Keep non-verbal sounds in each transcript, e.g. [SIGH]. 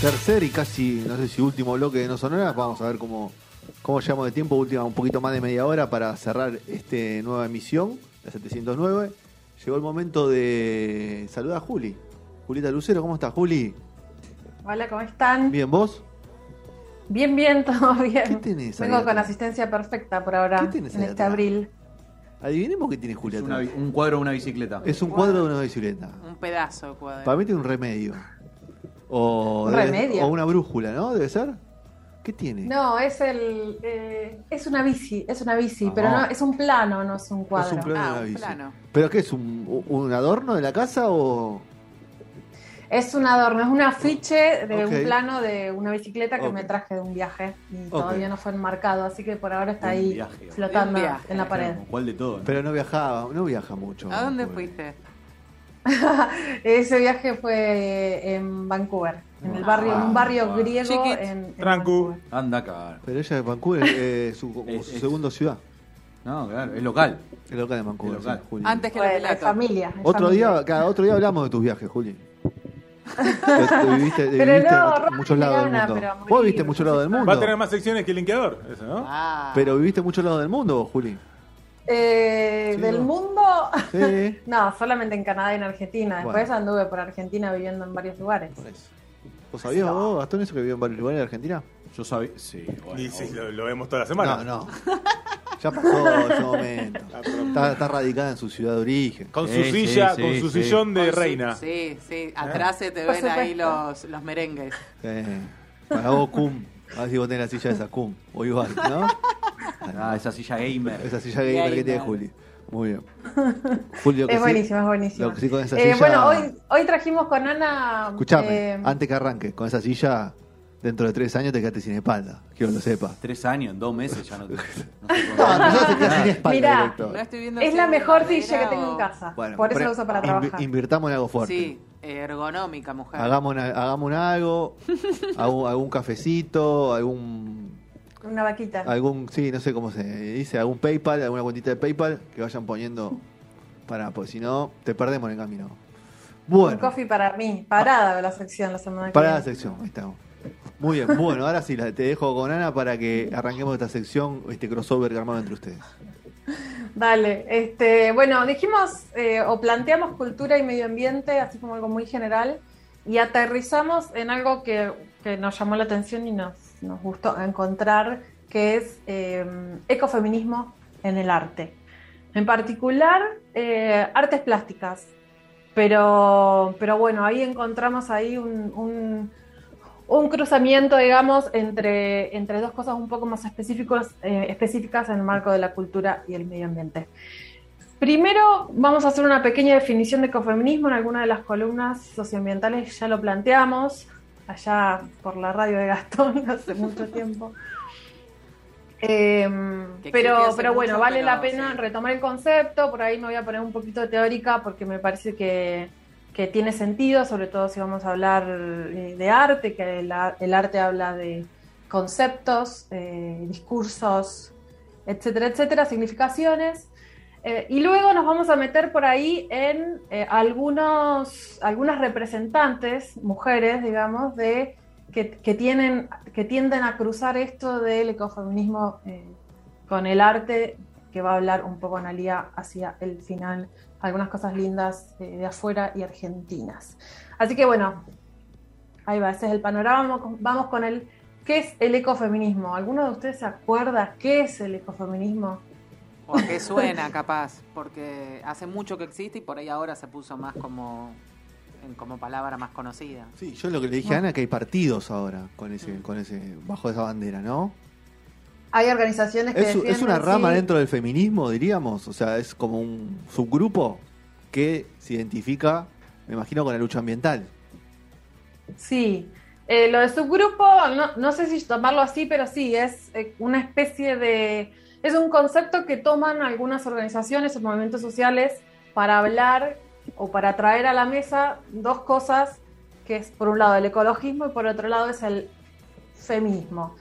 Tercer y casi, no sé si último bloque de No Sonoras. Vamos a ver cómo, cómo llevamos de tiempo. Última, un poquito más de media hora para cerrar esta nueva emisión, la 709. Llegó el momento de saludar a Juli. Julita Lucero, ¿cómo estás, Juli? Hola, ¿cómo están? Bien, ¿vos? Bien, bien, [LAUGHS] todo bien. ¿Qué tenés Vengo con atrás? asistencia perfecta por ahora, ¿Qué tenés en este atrás? abril. Adivinemos qué tiene Juli Es una un cuadro de una bicicleta. Es un cuadro de una bicicleta. Un pedazo de cuadro. Para mí tiene un remedio. O, ¿Un debe- remedio? o una brújula, ¿no? ¿Debe ser? ¿Qué tiene? No, es el eh, es una bici, es una bici, Ah. pero no es un plano, no es un cuadro. Es un plano de Ah, una un bici. plano. ¿Pero qué es? ¿Un, un adorno de la casa o...? Es un adorno, es un afiche de un plano de una bicicleta que me traje de un viaje y todavía no fue enmarcado, así que por ahora está De un ahí viaje. flotando De viaje. en la pared. ¿Cuál de todo? no? Pero no viajaba, no viaja mucho. ¿A dónde Juli. fuiste? [LAUGHS] Ese viaje fue en Vancouver, en el Ah, barrio, en un barrio bueno. griego Chiquit. en, en. Anda acá. Pero ella es Vancouver, eh, su, como Es- su es- segunda ciudad. No, claro, es local. El local de Vancouver. El local. sí, Juli. Antes que la es Pilato. familia. es Otro familia. día, cada otro día hablamos de tus viajes, Juli. Te- te [LAUGHS] viviste, te Pero viviste no, en Rafa, muchos lados del mundo. Vos morir, viste muchos lados del mundo. Va a tener más secciones que el linkeador, eso, ¿no? Ah. Pero viviste muchos lados del mundo, vos, Juli. Eh, Sí, del ¿no? mundo, Sí. [LAUGHS] no, solamente en Canadá y en Argentina. Después Bueno. anduve por Argentina viviendo en varios lugares. Por eso. ¿Vos sabías vos, Gastón, eso que vivió en varios lugares de Argentina? Yo sabía. Sí, bueno. y sí, lo, lo vemos toda la semana. No, no. Ya pasó ese momento. [LAUGHS] Está, está radicada en su ciudad de origen. Con su Sí, silla, sí, con su sí. sillón de Con su- reina. Sí, sí. Atrás se te ven ahí los, los merengues. Eh, para vos, Cum. A ver si vos tenés la silla esa, Cum. O igual, ¿no? [LAUGHS] Ah, esa silla gamer. Esa silla gamer que tiene. Juli. Muy bien. [LAUGHS] Julio, Es sí- buenísimo, es buenísimo. Lo que sí con esa Eh, silla. bueno, hoy, hoy trajimos con Ana. Escuchame, eh, antes que arranque, con esa silla, dentro de tres años te quedaste sin espalda. Quiero que lo sepas. Tres años, en dos meses ya no te. [LAUGHS] No te quedas sin espalda, Mirá, director. No estoy viendo es la mejor silla que tengo en casa. Bueno, por eso la uso para trabajar. Invirtamos en algo fuerte. Sí, ergonómica, mujer. Hagamos, una- hagamos un algo, [LAUGHS] algún, algún cafecito, algún, Una vaquita. algún, sí, no sé cómo se dice, algún PayPal, alguna cuentita de PayPal que vayan poniendo para, porque si no, te perdemos en el camino. Un Bueno, coffee para mí. Parada de la sección la semana que para la sección, ahí estamos. Muy bien, bueno, ahora sí, te dejo con Ana para que arranquemos esta sección, este crossover que armamos entre ustedes. Dale, este, bueno, dijimos eh, o planteamos cultura y medio ambiente, así como algo muy general, y aterrizamos en algo que, que nos llamó la atención y nos, nos gustó encontrar, que es eh, ecofeminismo en el arte. En particular, eh, artes plásticas. Pero, pero bueno, ahí encontramos ahí un, un- un cruzamiento, digamos, entre, entre dos cosas un poco más específicos, eh, específicas en el marco de la cultura y el medio ambiente. Primero, vamos a hacer una pequeña definición de ecofeminismo. En alguna de las columnas socioambientales ya lo planteamos, allá por la radio de Gastón [LAUGHS] hace mucho tiempo. Eh, pero, pero bueno, mucho, vale pero la pena sí. retomar el concepto. Por ahí me voy a poner un poquito teórica porque me parece que, que tiene sentido, sobre todo si vamos a hablar eh, de arte, que el, el arte habla de conceptos, eh, discursos, etcétera, etcétera, significaciones. Eh, y luego nos vamos a meter por ahí en eh, algunos, algunas representantes, mujeres, digamos, de, que, que tienen, que tienden a cruzar esto del ecofeminismo eh, con el arte, que va a hablar un poco Analia hacia el final, algunas cosas lindas de afuera y argentinas. Así que bueno, ahí va, ese es el panorama. Vamos Vamos con el ¿qué es el ecofeminismo? ¿Alguno de ustedes se acuerda qué es el ecofeminismo? O a qué suena, capaz. Porque hace mucho que existe y por ahí ahora se puso más como, en- como palabra más conocida. Sí, yo lo que le dije a Ana que hay partidos ahora con ese, con ese, bajo esa bandera, ¿no? Hay organizaciones que Es, una rama sí, dentro del feminismo, diríamos. O sea, es como un subgrupo que se identifica me imagino con la lucha ambiental. Sí, Eh, lo de subgrupo, no, no sé si tomarlo así, pero sí, es eh, una especie de... Es un concepto que toman algunas organizaciones o movimientos sociales para hablar o para traer a la mesa dos cosas, que es por un lado el ecologismo y por otro lado es el feminismo.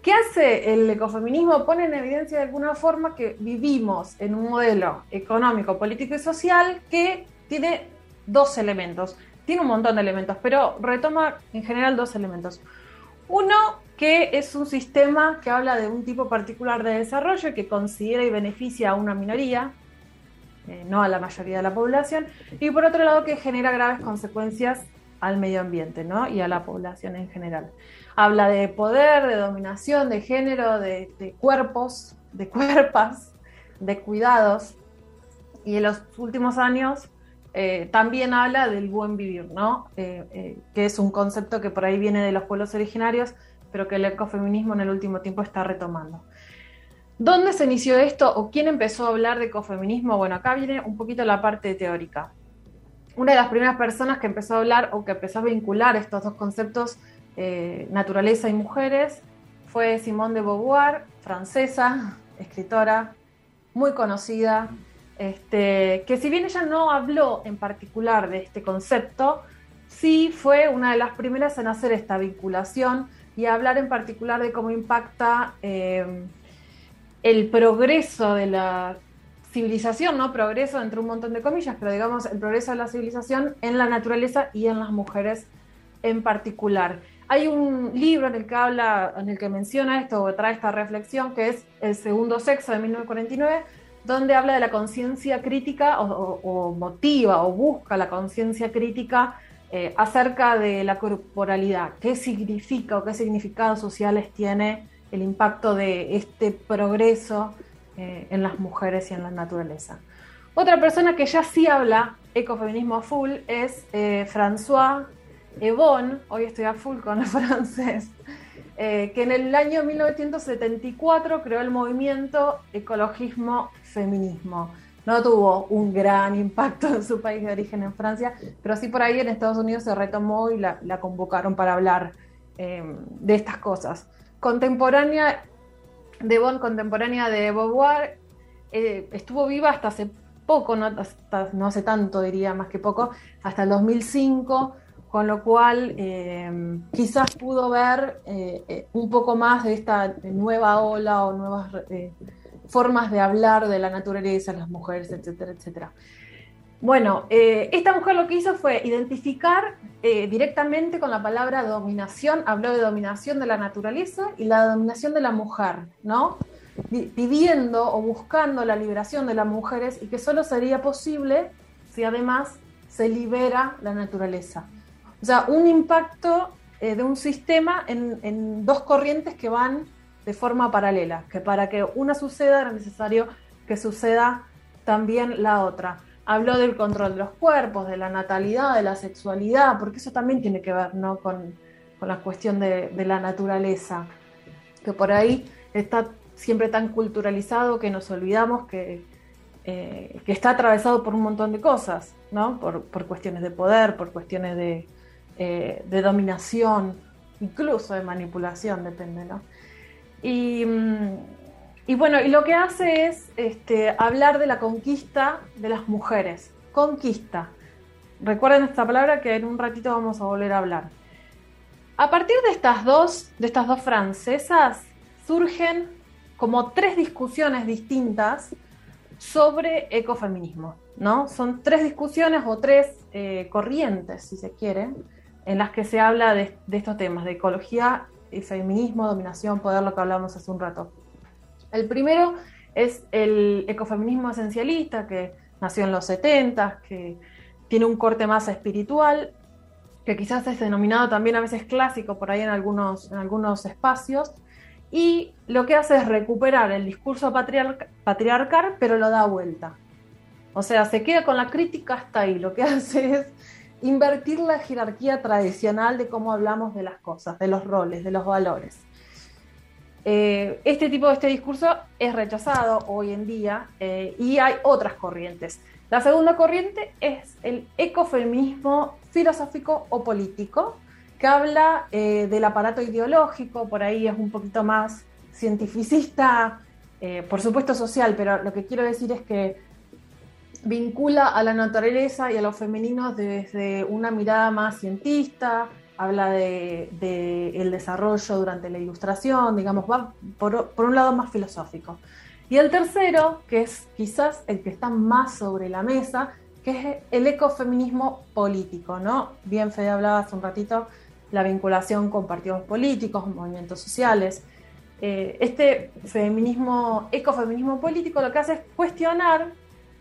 ¿Qué hace el ecofeminismo? Pone en evidencia de alguna forma que vivimos en un modelo económico, político y social que tiene dos elementos. Tiene un montón de elementos, pero retoma en general dos elementos. Uno, que es un sistema que habla de un tipo particular de desarrollo que considera y beneficia a una minoría, eh, no a la mayoría de la población, y por otro lado que genera graves consecuencias al medio ambiente ¿no? y a la población en general. Habla de poder, de dominación, de género, de, de cuerpos, de cuerpas, de cuidados, y en los últimos años eh, también habla del buen vivir, ¿no? Eh, eh, que es un concepto que por ahí viene de los pueblos originarios, pero que el ecofeminismo en el último tiempo está retomando. ¿Dónde se inició esto o quién empezó a hablar de ecofeminismo? Bueno, acá viene un poquito la parte teórica. Una de las primeras personas que empezó a hablar o que empezó a vincular estos dos conceptos, naturaleza y mujeres, fue Simone de Beauvoir, francesa, escritora, muy conocida, este, que si bien ella no habló en particular de este concepto, sí fue una de las primeras en hacer esta vinculación y hablar en particular de cómo impacta eh, el progreso de la civilización, ¿no? Progreso entre un montón de comillas, pero digamos el progreso de la civilización en la naturaleza y en las mujeres en particular. Hay un libro en el que habla, en el que menciona esto o trae esta reflexión, que es El segundo sexo de 1949, donde habla de la conciencia crítica o, motiva o busca la conciencia crítica eh, acerca de la corporalidad, qué significa o qué significados sociales tiene el impacto de este progreso eh, en las mujeres y en la naturaleza. Otra persona que ya sí habla ecofeminismo a full es eh, François Ebon, hoy estoy a full con el [LAUGHS] francés, que en el año 1974 creó el movimiento ecologismo feminismo. No tuvo un gran impacto en su país de origen en Francia, pero sí por ahí en Estados Unidos se retomó y la, convocaron para hablar em, de estas cosas. Contemporánea de Bonn, contemporánea de Beauvoir, eh, estuvo viva hasta hace poco, no, hace tanto diría, más que poco, hasta el 2005, con lo cual em, quizás pudo ver eh, eh, un poco más de esta nueva ola o nuevas formas de hablar de la naturaleza, las mujeres, etcétera, etcétera. Bueno, eh, esta mujer lo que hizo fue identificar eh, directamente con la palabra dominación, habló de dominación de la naturaleza y la dominación de la mujer, ¿no? Pidiendo o buscando la liberación de las mujeres y que solo sería posible si además se libera la naturaleza. O sea, un impacto eh, de un sistema en, en dos corrientes que van de forma paralela, que para que una suceda era necesario que suceda también la otra. Habló del control de los cuerpos, de la natalidad, de la sexualidad, porque eso también tiene que ver ¿no? con, la cuestión de, la naturaleza, que por ahí está siempre tan culturalizado que nos olvidamos que, eh, que está atravesado por un montón de cosas, ¿no? por, cuestiones de poder, por cuestiones de, eh, de dominación, incluso de manipulación, depende, ¿no? Y, bueno, y lo que hace es este, hablar de la conquista de las mujeres. Conquista. Recuerden esta palabra que en un ratito vamos a volver a hablar. A partir de estas dos, de estas dos francesas, surgen como tres discusiones distintas sobre ecofeminismo, ¿no? Son tres discusiones o tres eh, corrientes, si se quiere, en las que se habla de, de estos temas, de ecología feminismo, dominación, poder, lo que hablamos hace un rato. El primero es el ecofeminismo esencialista, que nació en los 70, que tiene un corte más espiritual, que quizás es denominado también a veces clásico por ahí en algunos, en algunos espacios, y lo que hace es recuperar el discurso patriarcal, pero lo da vuelta. O sea, se queda con la crítica hasta ahí, lo que [LAUGHS] hace es invertir la jerarquía tradicional de cómo hablamos de las cosas, de los roles, de los valores. Eh, este tipo de este discurso es rechazado hoy en día eh, y hay otras corrientes La segunda corriente es el ecofeminismo filosófico o político, que habla eh, del aparato ideológico, por ahí es un poquito más cientificista, por supuesto social, pero lo que quiero decir es que vincula a la naturaleza y a los femeninos desde una mirada más cientista, habla de, el desarrollo durante la ilustración, digamos, va por, por un lado más filosófico. Y el tercero, que es quizás el que está más sobre la mesa, que es el ecofeminismo político, ¿no? Bien Fede hablaba hace un ratito la vinculación con partidos políticos, movimientos sociales. Eh, este feminismo, ecofeminismo político lo que hace es cuestionar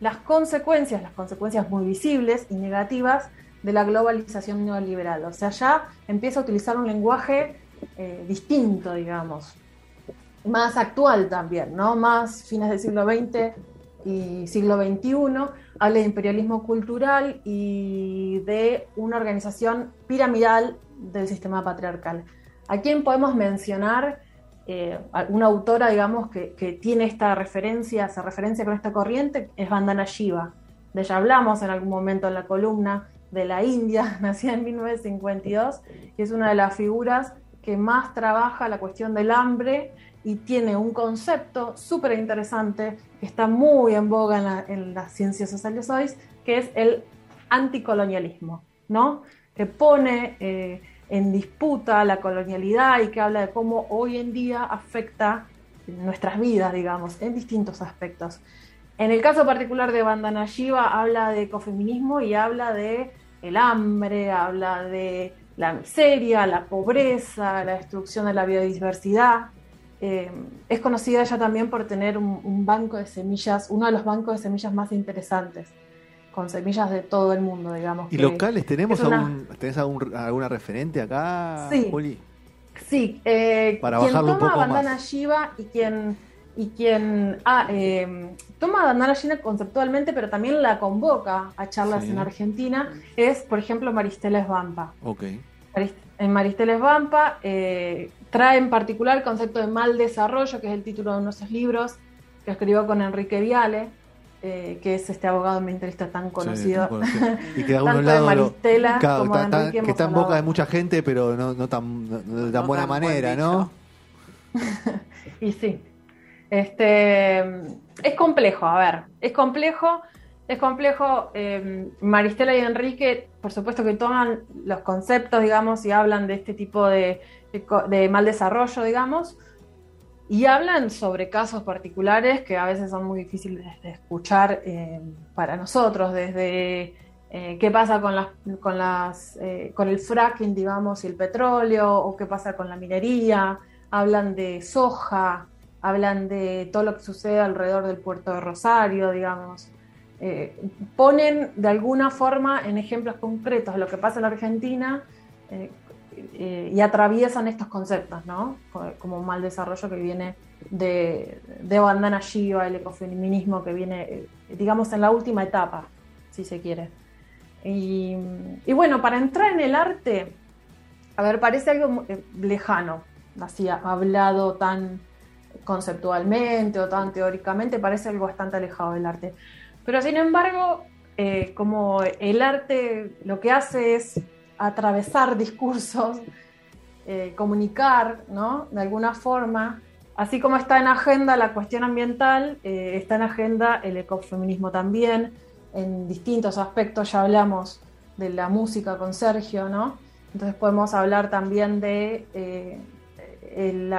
las consecuencias, las consecuencias muy visibles y negativas de la globalización neoliberal. O sea, ya empieza a utilizar un lenguaje eh, distinto, digamos, más actual también, ¿no? Más fines del siglo XX y siglo XXI, habla de imperialismo cultural y de una organización piramidal del sistema patriarcal. ¿A quién podemos mencionar? Eh, una autora, digamos, que, que, tiene esta referencia, se referencia con esta corriente, es Vandana Shiva. De ella hablamos en algún momento en la columna de la India, [LAUGHS] nacida en 1952, y es una de las figuras que más trabaja la cuestión del hambre y tiene un concepto súper interesante que está muy en boga en, la, en, las ciencias sociales hoy, que es el anticolonialismo, ¿no? que pone eh, en disputa la colonialidad y que habla de cómo hoy en día afecta nuestras vidas, digamos, en distintos aspectos. En el caso particular de Bandana Shiva habla de ecofeminismo y habla de el hambre, habla de la miseria, la pobreza, la destrucción de la biodiversidad. Eh, es conocida ella también por tener un, un, banco de semillas, uno de los bancos de semillas más interesantes, con semillas de todo el mundo, digamos. ¿Y locales tenemos una... algún, tenés algún, alguna referente acá, sí, Juli? Sí, eh, Para quien toma un poco Bandana más. Shiva y quien, y quien ah, eh, toma Bandana Shiva conceptualmente, pero también la convoca a charlas Sí. en Argentina, es, por ejemplo, Maristela Esbampa. Ok. Marist- En Maristela Esbampa eh, trae en particular el concepto de mal desarrollo, que es el título de uno de esos libros que escribió con Enrique Viale, eh, que es este abogado ambientalista tan conocido. Sí, conocido. [LAUGHS] y que de lo- claro, como ta- Enrique que está en boca de mucha gente, pero no, no tan, no- no de tan No buena tan buen manera, ¿no? [LAUGHS] Y sí. Este, es complejo, a ver, es complejo, es complejo. eh, Maristela y Enrique, por supuesto que toman los conceptos, digamos, y hablan de este tipo de, de co- de mal desarrollo, digamos, y hablan sobre casos particulares que a veces son muy difíciles de escuchar eh, para nosotros, desde eh, qué pasa con, las, con, las, eh, con el fracking, digamos, y el petróleo, o qué pasa con la minería, hablan de soja, hablan de todo lo que sucede alrededor del puerto de Rosario, digamos. Ponen de alguna forma en ejemplos concretos lo que pasa en Argentina eh, y atraviesan estos conceptos, ¿no? Co- Como un mal desarrollo que viene de, de Bandana Shiva, el ecofeminismo que viene, eh, digamos, en la última etapa, si se quiere. Y, y bueno, para entrar en el arte, a ver, parece algo eh, lejano, así hablado tan conceptualmente o tan teóricamente, parece algo bastante alejado del arte. Pero sin embargo, eh, como el arte lo que hace es atravesar [LAUGHS] discursos, eh, comunicar, ¿no? De alguna forma, así como está en agenda la cuestión ambiental, eh, está en agenda el ecofeminismo también, en distintos aspectos, ya hablamos de la música con Sergio, ¿no? Entonces podemos hablar también de eh,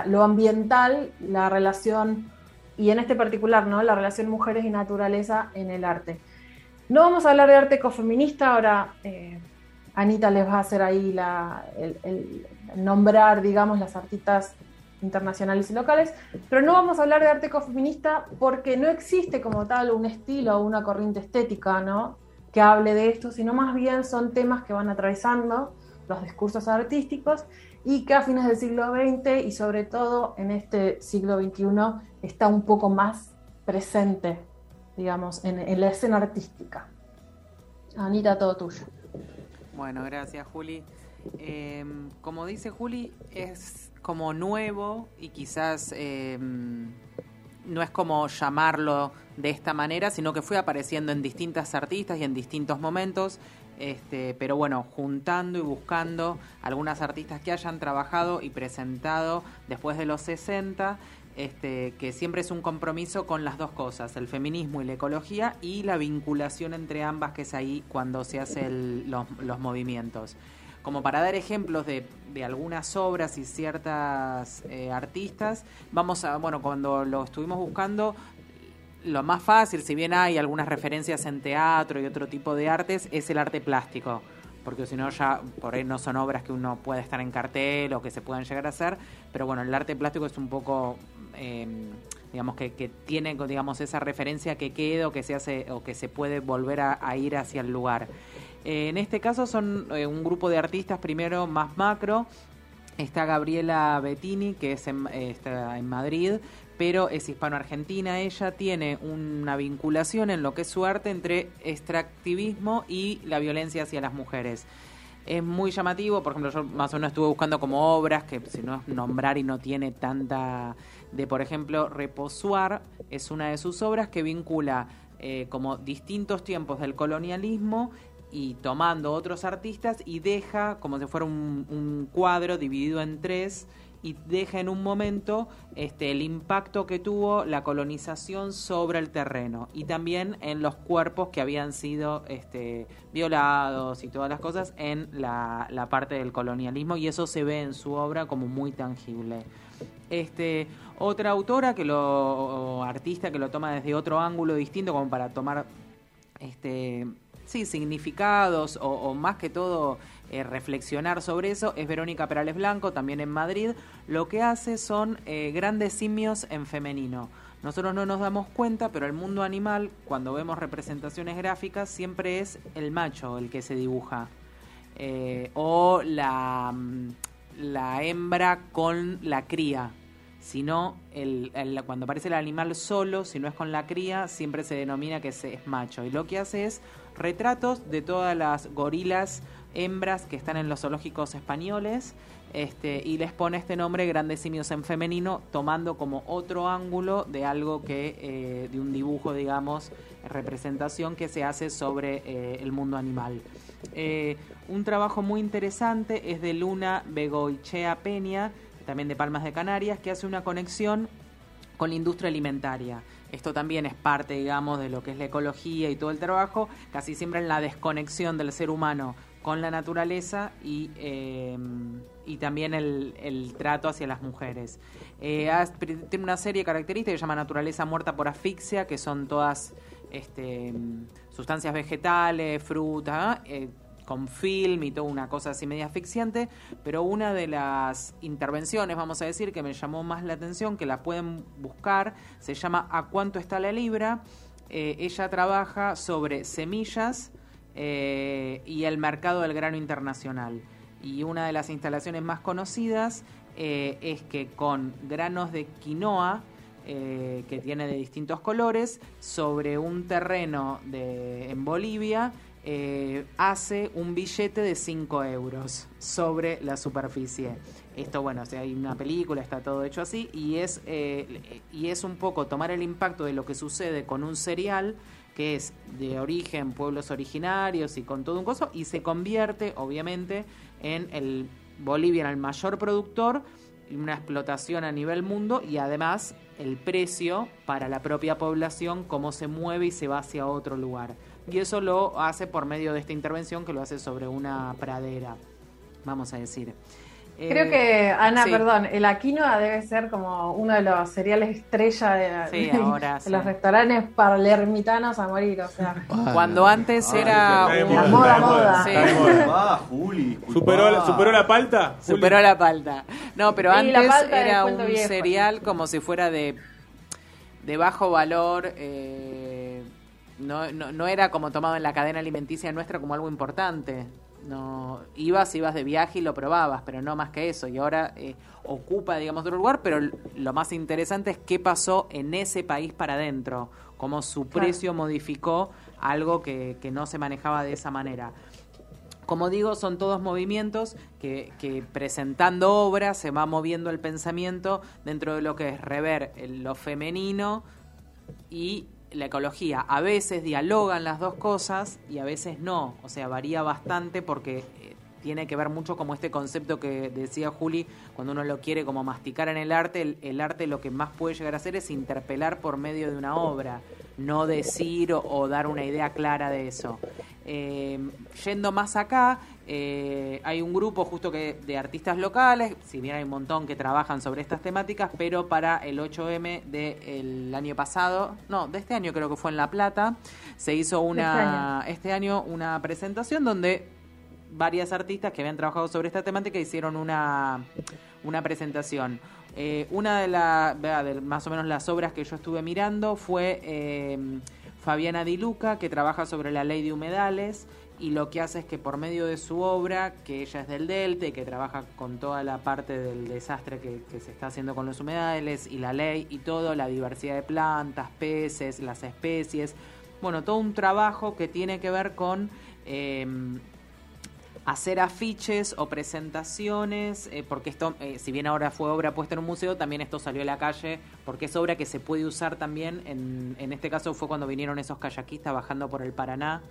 lo ambiental, la relación, y en este particular, ¿no? La relación mujeres y naturaleza en el arte. No vamos a hablar de arte ecofeminista, ahora Anita les va a hacer ahí el nombrar, digamos, las artistas internacionales y locales, pero no vamos a hablar de arte ecofeminista porque no existe como tal un estilo o una corriente estética, ¿no? que hable de esto, sino más bien son temas que van atravesando los discursos artísticos y que a fines del siglo XX y sobre todo en este siglo XXI está un poco más presente, digamos, en, en la escena artística. Anita, todo tuyo. Bueno, gracias Juli. Eh, como dice Juli, es como nuevo y quizás eh, no es como llamarlo de esta manera, sino que fue apareciendo en distintas artistas y en distintos momentos. Este, pero bueno, juntando y buscando algunas artistas que hayan trabajado y presentado después de los 60, este, que siempre es un compromiso con las dos cosas, el feminismo y la ecología y la vinculación entre ambas que es ahí cuando se hacen los, los movimientos como para dar ejemplos de, de algunas obras y ciertas eh, artistas, vamos a, bueno, cuando lo estuvimos buscando, lo más fácil, si bien hay algunas referencias en teatro y otro tipo de artes, es el arte plástico. Porque si no, ya por ahí no son obras que uno puede estar en cartel o que se puedan llegar a hacer. Pero bueno, el arte plástico es un poco, eh, digamos, que, tiene digamos, esa referencia que queda o que se hace o que se puede volver a, ir hacia el lugar. Eh, en este caso son eh, un grupo de artistas, primero más macro. Está Gabriela Bettini, que es en, está en Madrid, pero es hispano-argentina. Ella tiene una vinculación en lo que es su arte entre extractivismo y la violencia hacia las mujeres. Es muy llamativo, por ejemplo, yo más o menos estuve buscando como obras, que si no es nombrar y no tiene tanta... De, por ejemplo, Reposuar es una de sus obras que vincula eh, como distintos tiempos del colonialismo y tomando otros artistas y deja como si fuera un, un, cuadro dividido en tres y deja en un momento este, el impacto que tuvo la colonización sobre el terreno y también en los cuerpos que habían sido este, violados y todas las cosas en la, la parte del colonialismo y eso se ve en su obra como muy tangible. Este, otra autora que lo, o artista que lo toma desde otro ángulo distinto como para tomar este, sí, significados o, o más que todo eh, reflexionar sobre eso es Verónica Perales Blanco, también en Madrid. Lo que hace son eh, grandes simios en femenino. Nosotros no nos damos cuenta, pero el mundo animal, cuando vemos representaciones gráficas, siempre es el macho el que se dibuja. Eh, o la, mm, la hembra con la cría. Si no, el, cuando aparece el animal solo, si no es con la cría, siempre se denomina que es macho. Y lo que hace es retratos de todas las gorilas hembras que están en los zoológicos españoles este, y les pone este nombre Grandes Simios en Femenino, tomando como otro ángulo de algo que, eh, de un dibujo, digamos, representación que se hace sobre eh, el mundo animal. Eh, un trabajo muy interesante es de Luna Begoichea Peña, también de Palmas de Canarias, que hace una conexión con la industria alimentaria. Esto también es parte, digamos, de lo que es la ecología y todo el trabajo, casi siempre en la desconexión del ser humano con la naturaleza y, eh, y también el, el, trato hacia las mujeres. Eh, tiene una serie característica que se llama Naturaleza Muerta por Asfixia, que son todas este, sustancias vegetales, fruta, eh, con film y toda una cosa así media asfixiante, pero una de las intervenciones, vamos a decir, que me llamó más la atención, que la pueden buscar, se llama ¿A cuánto está la libra? ella trabaja sobre semillas, eh, y el mercado del grano internacional. Y una de las instalaciones más conocidas eh, es que con granos de quinoa, eh, que tiene de distintos colores, sobre un terreno de, en Bolivia, hace un billete de 5 euros sobre la superficie. Esto, bueno, o sea, hay una película, está todo hecho así, y es, y es un poco tomar el impacto de lo que sucede con un cereal que es de origen pueblos originarios y con todo un coso, y se convierte, obviamente, en el Bolivia en el mayor productor, una explotación a nivel mundo y además el precio para la propia población, cómo se mueve y se va hacia otro lugar. Y eso lo hace por medio de esta intervención que lo hace sobre una pradera, vamos a decir. Creo que, Ana, sí. perdón, el aquinoa debe ser como uno de los cereales estrella de, sí, [LAUGHS] de, ahora, de sí. los restaurantes palermitanos a morir, o sea. Cuando antes Ay, era... La moda, moda, moda. Va, Juli. ¿Superó, la- ¿Superó la palta? Juli? Superó la palta. No, pero Sí, la antes era un viejo. cereal como si fuera de, de bajo valor. eh, no, no, no era como tomado en la cadena alimenticia nuestra como algo importante. No ibas, ibas de viaje y lo probabas, pero no más que eso. Y ahora eh, ocupa, digamos, otro lugar. Pero lo más interesante es qué pasó en ese país para adentro, cómo su Claro. precio modificó algo que, que no se manejaba de esa manera. Como digo, son todos movimientos que, que presentando obras se va moviendo el pensamiento dentro de lo que es rever lo femenino y la ecología. A veces dialogan las dos cosas y a veces no. O sea, varía bastante porque eh, tiene que ver mucho como este concepto que decía Juli, cuando uno lo quiere como masticar en el arte, el, el arte lo que más puede llegar a hacer es interpelar por medio de una obra, no decir o, o dar una idea clara de eso. Eh, yendo más acá, eh, hay un grupo justo que de artistas locales, si bien hay un montón que trabajan sobre estas temáticas, pero para el 8M del año pasado, no, de este año creo que fue en La Plata, se hizo una este año una presentación donde varias artistas que habían trabajado sobre esta temática hicieron una, una presentación. Eh, una de, la, vea, de más o menos las obras que yo estuve mirando fue eh, Fabiana Di Luca, que trabaja sobre la ley de humedales y lo que hace es que por medio de su obra, que ella es del Delta y que trabaja con toda la parte del desastre que, que se está haciendo con los humedales y la ley y todo, la diversidad de plantas, peces, las especies, bueno, todo un trabajo que tiene que ver con... eh, hacer afiches o presentaciones, eh, porque esto, eh, si bien ahora fue obra puesta en un museo, también esto salió a la calle, porque es obra que se puede usar también, en, en este caso fue cuando vinieron esos kayakistas bajando por el Paraná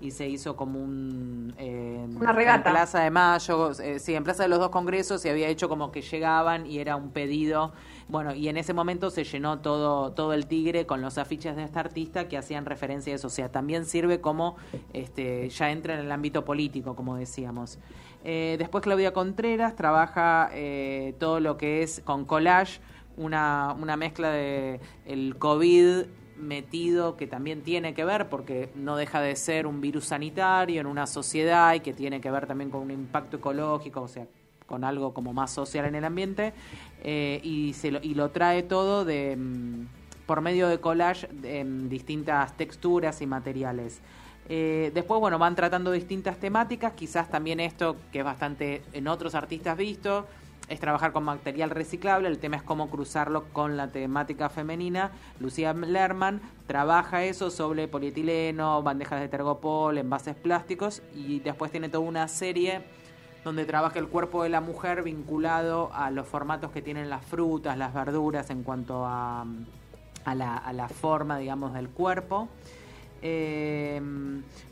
y se hizo como un... eh, Una regata. En Plaza de Mayo, eh, sí, en Plaza de los Dos Congresos se había hecho como que llegaban y era un pedido. Bueno, y en ese momento se llenó todo, todo el tigre con los afiches de esta artista que hacían referencia a eso. O sea, también sirve como, este, ya entra en el ámbito político, como decíamos. Eh, después Claudia Contreras trabaja eh, todo lo que es con collage, una, una mezcla de el COVID metido que también tiene que ver porque no deja de ser un virus sanitario en una sociedad y que tiene que ver también con un impacto ecológico, o sea, con algo como más social en el ambiente eh, y, se lo, y lo trae todo de mm, por medio de collage en distintas texturas y materiales. Eh, después, bueno, van tratando distintas temáticas, quizás también esto que es bastante en otros artistas visto, es trabajar con material reciclable, el tema es cómo cruzarlo con la temática femenina. Lucía Lerman trabaja eso sobre polietileno, bandejas de tergopol, envases plásticos y después tiene toda una serie donde trabaja el cuerpo de la mujer vinculado a los formatos que tienen las frutas, las verduras en cuanto a, a, la, a la forma, digamos, del cuerpo. Eh,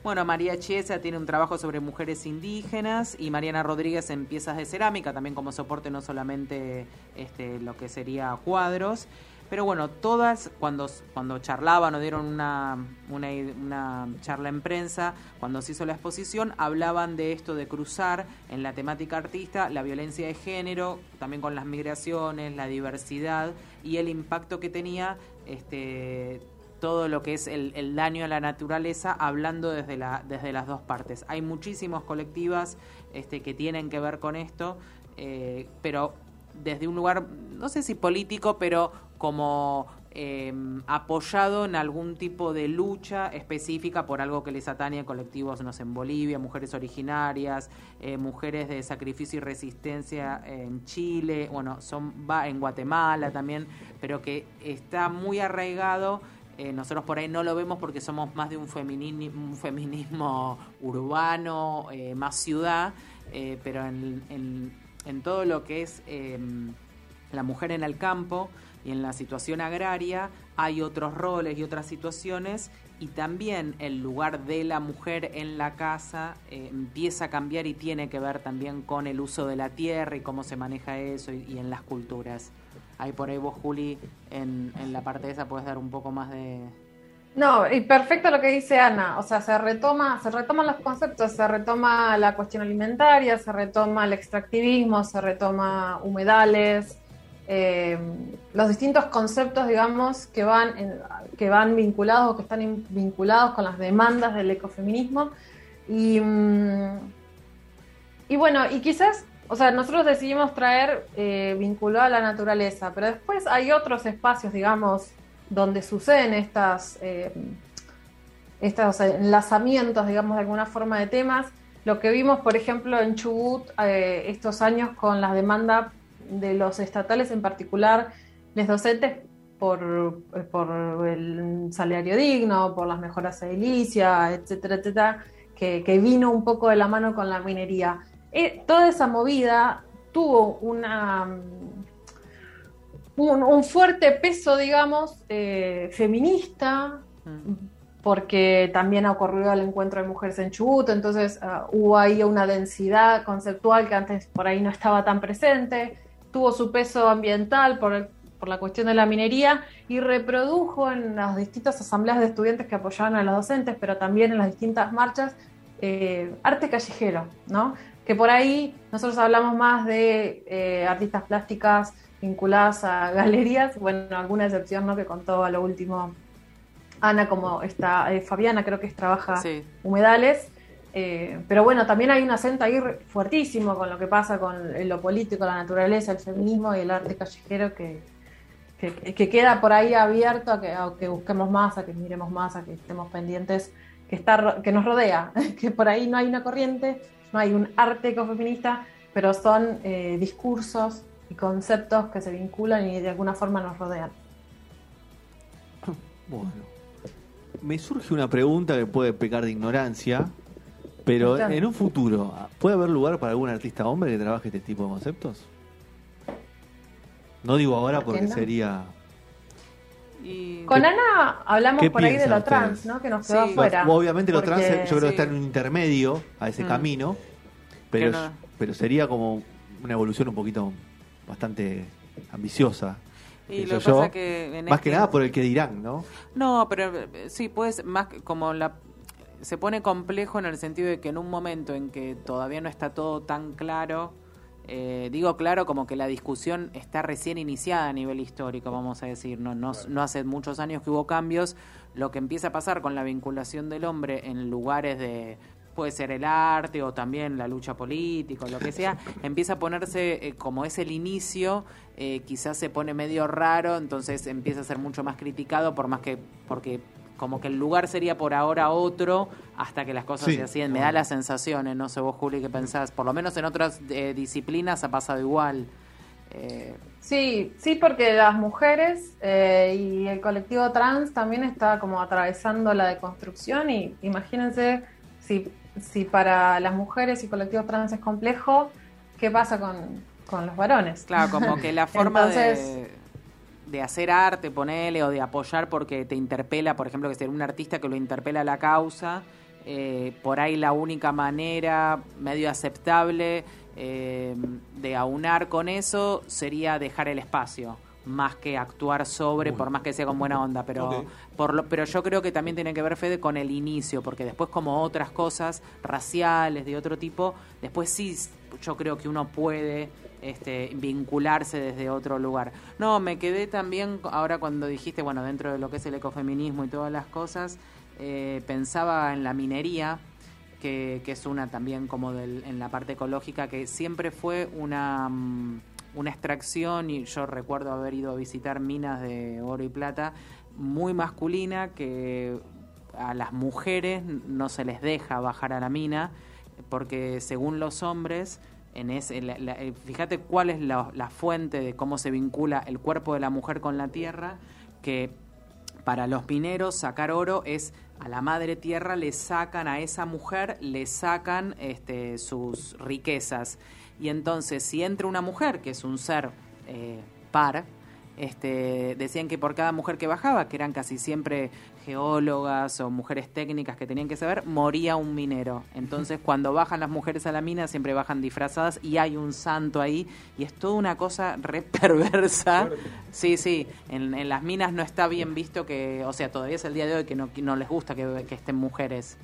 bueno, María Chiesa tiene un trabajo sobre mujeres indígenas y Mariana Rodríguez en piezas de cerámica, también como soporte no solamente este, lo que sería cuadros. Pero bueno, todas cuando, cuando charlaban o dieron una, una, una charla en prensa, cuando se hizo la exposición, hablaban de esto de cruzar en la temática artista la violencia de género, también con las migraciones, la diversidad y el impacto que tenía este, todo lo que es el, el daño a la naturaleza, hablando desde, la, desde las dos partes. Hay muchísimos colectivas este, que tienen que ver con esto, eh, pero desde un lugar, no sé si político, pero como eh, apoyado en algún tipo de lucha específica por algo que les atañe a colectivos, no sé, en Bolivia, mujeres originarias, eh, mujeres de sacrificio y resistencia en Chile, bueno, son va en Guatemala también, pero que está muy arraigado eh, nosotros por ahí no lo vemos porque somos más de un, femini- un feminismo [LAUGHS] urbano, eh, más ciudad, pero en, todo lo que es eh, la mujer en el campo y en la situación agraria hay otros roles y otras situaciones y también el lugar de la mujer en la casa eh, empieza a cambiar y tiene que ver también con el uso de la tierra y cómo se maneja eso y, en las culturas. Ahí por ahí vos, Juli, en, la parte esa puedes dar un poco más de... No, y perfecto lo que dice Ana, o sea, se retoma, se retoman los conceptos, se retoma la cuestión alimentaria, se retoma el extractivismo, se retoma humedales, eh, los distintos conceptos, digamos, que van, en- que van vinculados o que están in- vinculados con las demandas del ecofeminismo. Y, mm, y bueno, y quizás, o sea, nosotros decidimos traer eh, vinculado a la naturaleza, pero después hay otros espacios, digamos, donde suceden estas, eh, estos enlazamientos, digamos, de alguna forma de temas. Lo que vimos, por ejemplo, en Chubut eh, estos años con la demanda de los estatales, en particular, los docentes, por, por el salario digno, por las mejoras edilicias, etcétera, etcétera, que, que vino un poco de la mano con la minería. Eh, toda esa movida tuvo una, mm, un, un fuerte peso, digamos, eh, feminista, porque también ha ocurrido el encuentro de mujeres en Chubut, entonces ah, hubo ahí una densidad conceptual que antes por ahí no estaba tan presente, tuvo su peso ambiental por, el- por la cuestión de la minería y reprodujo en las distintas asambleas de estudiantes que apoyaban a los docentes, pero también en las distintas marchas, eh, arte callejero, ¿no? Que por ahí nosotros hablamos más de eh, artistas plásticas vinculadas a [LAUGHS] galerías, bueno, alguna excepción, ¿no? Que contó a lo último Ana, como está eh, Fabiana, creo que es, trabaja Sí. humedales. Eh, pero bueno, también hay un acento ahí fuertísimo con lo que pasa con lo político, la naturaleza, el feminismo y el arte callejero que, que, que queda por ahí abierto a que, a que busquemos más, a que miremos más, a que estemos pendientes, que, está, que nos rodea, [LAUGHS] que por ahí no hay una corriente, no hay un arte ecofeminista, pero son eh, discursos y conceptos que se vinculan y de alguna forma nos rodean. [LAUGHS] Bueno. Me surge una pregunta que puede pecar de ignorancia, pero en un futuro, ¿puede haber lugar para algún artista hombre que trabaje este tipo de conceptos? No digo ahora ¿Por qué porque no? sería... Y- Con Ana hablamos ¿Qué por ahí de lo trans? ¿no? Que nos quedó Sí. afuera. Obviamente lo Porque- trans yo creo que sí. está en un intermedio a ese Mm. camino, pero, Que no. pero sería como una evolución un poquito bastante ambiciosa. y lo que yo. pasa que en Más este- que nada por el que dirán, ¿no? No, pero eh, sí, pues más que- como la se pone complejo en el sentido de que en un momento en que todavía no está todo tan claro, eh, digo claro como que la discusión está recién iniciada a nivel histórico, vamos a decir, no, no, no hace muchos años que hubo cambios, lo que empieza a pasar con la vinculación del hombre en lugares de puede ser el arte o también la lucha política o lo que sea, [LAUGHS] empieza a ponerse eh, como es el inicio, eh, quizás se pone medio raro, entonces empieza a ser mucho más criticado por más que porque como que el lugar sería por ahora otro hasta que las cosas Sí. se hacían. Me da las sensaciones, no sé vos, Juli, qué pensás. Por lo menos en otras eh, disciplinas ha pasado igual. Eh, Sí, sí, porque las mujeres eh, y el colectivo trans también está como atravesando la deconstrucción y imagínense si, si para las mujeres y colectivo trans es complejo, ¿qué pasa con, con los varones? claro, como que la [LAUGHS] forma Entonces- de, de hacer arte, ponele, o de apoyar porque te interpela, por ejemplo, que ser un artista que lo interpela a la causa, eh, por ahí la única manera medio aceptable eh, de aunar con eso sería dejar el espacio más que actuar sobre, por más que sea con buena onda, pero por lo, pero yo creo que también tiene que ver Fede con el inicio, porque después como otras cosas raciales de otro tipo, después sí yo creo que uno puede este, vincularse desde otro lugar. No, me quedé también ahora cuando dijiste, bueno, dentro de lo que es el ecofeminismo y todas las cosas, eh, pensaba en la minería, que, que es una también como del, en la parte ecológica, que siempre fue una, mm, una extracción, y yo recuerdo haber ido a visitar minas de oro y plata, muy masculina, que a las mujeres no se les deja bajar a la mina, porque según los hombres, en ese, la- eh, fíjate cuál es la, la fuente de cómo se vincula el cuerpo de la mujer con la tierra, que para los mineros sacar oro es a la madre tierra le sacan a esa mujer le sacan este, sus riquezas y entonces si entra una mujer que es un ser eh, par este, decían que por cada mujer que bajaba, que eran casi siempre geólogas o mujeres técnicas que tenían que saber, moría un minero. Entonces, cuando bajan las mujeres a la mina, siempre bajan disfrazadas y hay un santo ahí. Y es toda una cosa re perversa. Sí, sí, en, en las minas no está bien visto que, o sea, todavía es el día de hoy que no, les gusta que, que estén mujeres.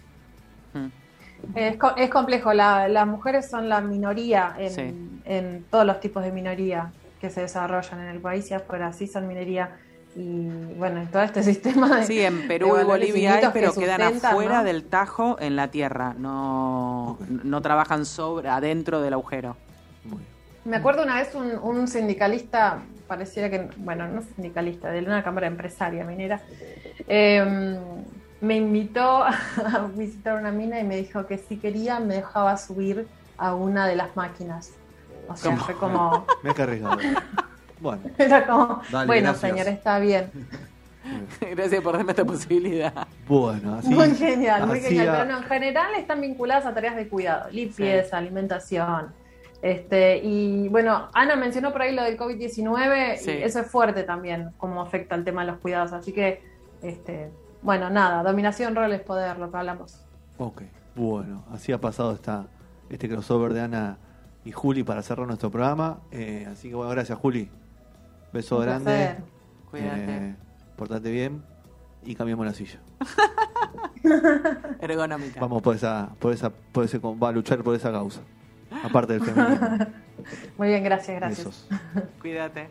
Mm. Es, co- es complejo, la- las mujeres son la minoría en, Sí. en todos los tipos de minoría que se desarrollan en el país y afuera, sí son minoría. Y bueno, en todo este [LAUGHS] sistema de. Sí, en de Perú y Bolivia hay, que pero quedan afuera ¿no? del tajo en la tierra. No, no trabajan sobre adentro del agujero. Me acuerdo una vez un, un sindicalista, pareciera que, bueno, no sindicalista, de una cámara empresaria minera, eh, me invitó [LAUGHS] a visitar una mina y me dijo que si quería me dejaba subir a una de las máquinas. O sea, ¿Cómo? fue como, [LAUGHS] Me he cargado. Bueno, [LAUGHS] era como, Dale, bueno, gracias. señor, está bien. Gracias por darme esta posibilidad. Bueno, así. muy genial, muy genial. Pero no, en general están vinculadas a tareas de cuidado, limpieza, alimentación. Este, y bueno, Ana mencionó por ahí lo del COVID-19, Sí. y eso es fuerte también, cómo afecta el tema de los cuidados. Así que, este, bueno, nada, dominación, roles, poder, lo que hablamos. Ok, bueno, así ha pasado esta, este crossover de Ana y Juli para cerrar nuestro programa. Eh, así que bueno, gracias Juli. Beso Un grande. Cuídate. Eh, portate bien y cambiamos la silla. [LAUGHS] Ergonómica. Vamos por esa, por esa, por ese, va a luchar por esa causa. Aparte del feminismo. [LAUGHS] Muy bien, gracias, gracias. Besos. Cuídate.